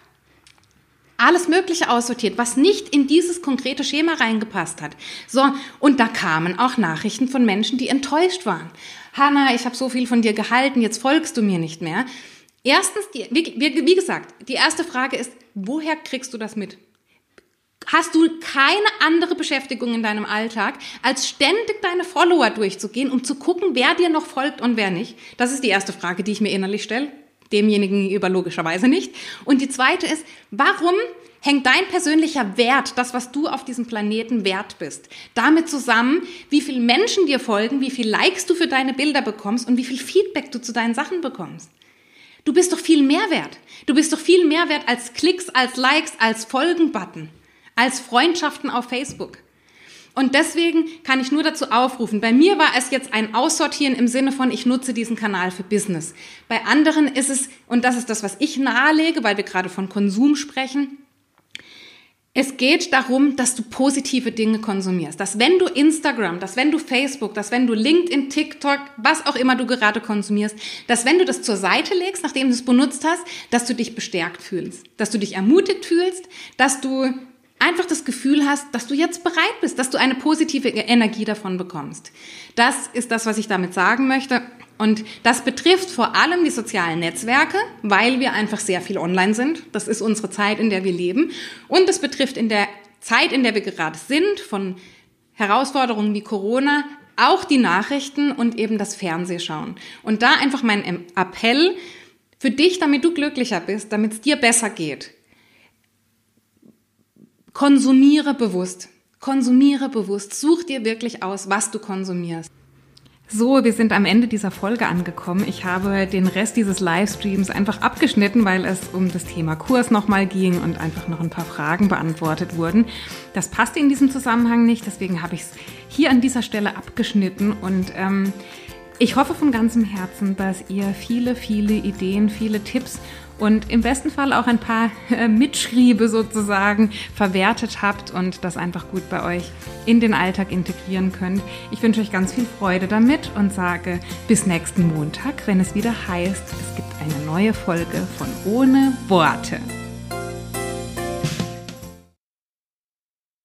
[SPEAKER 2] alles Mögliche aussortiert, was nicht in dieses konkrete Schema reingepasst hat. So, und da kamen auch Nachrichten von Menschen, die enttäuscht waren. Hanna, ich habe so viel von dir gehalten, jetzt folgst du mir nicht mehr. Erstens, die, wie, wie gesagt, die erste Frage ist, woher kriegst du das mit? Hast du keine andere Beschäftigung in deinem Alltag, als ständig deine Follower durchzugehen, um zu gucken, wer dir noch folgt und wer nicht? Das ist die erste Frage, die ich mir innerlich stelle. Demjenigen gegenüber logischerweise nicht. Und die zweite ist, warum hängt dein persönlicher Wert, das, was du auf diesem Planeten wert bist, damit zusammen, wie viele Menschen dir folgen, wie viel Likes du für deine Bilder bekommst und wie viel Feedback du zu deinen Sachen bekommst? Du bist doch viel mehr wert. Du bist doch viel mehr wert als Klicks, als Likes, als Folgen-Button, als Freundschaften auf Facebook. Und deswegen kann ich nur dazu aufrufen. Bei mir war es jetzt ein Aussortieren im Sinne von, ich nutze diesen Kanal für Business. Bei anderen ist es, und das ist das, was ich nahelege, weil wir gerade von Konsum sprechen, es geht darum, dass du positive Dinge konsumierst. Dass wenn du Instagram, dass wenn du Facebook, dass wenn du LinkedIn, TikTok, was auch immer du gerade konsumierst, dass wenn du das zur Seite legst, nachdem du es benutzt hast, dass du dich bestärkt fühlst, dass du dich ermutigt fühlst, dass du einfach das Gefühl hast, dass du jetzt bereit bist, dass du eine positive Energie davon bekommst. Das ist das, was ich damit sagen möchte. Und das betrifft vor allem die sozialen Netzwerke, weil wir einfach sehr viel online sind. Das ist unsere Zeit, in der wir leben. Und es betrifft in der Zeit, in der wir gerade sind, von Herausforderungen wie Corona, auch die Nachrichten und eben das Fernsehschauen. Und da einfach mein Appell für dich, damit du glücklicher bist, damit es dir besser geht. Konsumiere bewusst. Konsumiere bewusst. Such dir wirklich aus, was du konsumierst. So, wir sind am Ende dieser Folge angekommen. Ich habe den Rest dieses Livestreams einfach abgeschnitten, weil es um das Thema Kurs nochmal ging und einfach noch ein paar Fragen beantwortet wurden. Das passte in diesem Zusammenhang nicht, deswegen habe ich es hier an dieser Stelle abgeschnitten und ähm, ich hoffe von ganzem Herzen, dass ihr viele, viele Ideen, viele Tipps und im besten Fall auch ein paar äh, Mitschriebe sozusagen verwertet habt und das einfach gut bei euch in den Alltag integrieren könnt. Ich wünsche euch ganz viel Freude damit und sage bis nächsten Montag, wenn es wieder heißt, es gibt eine neue Folge von Ohne Worte.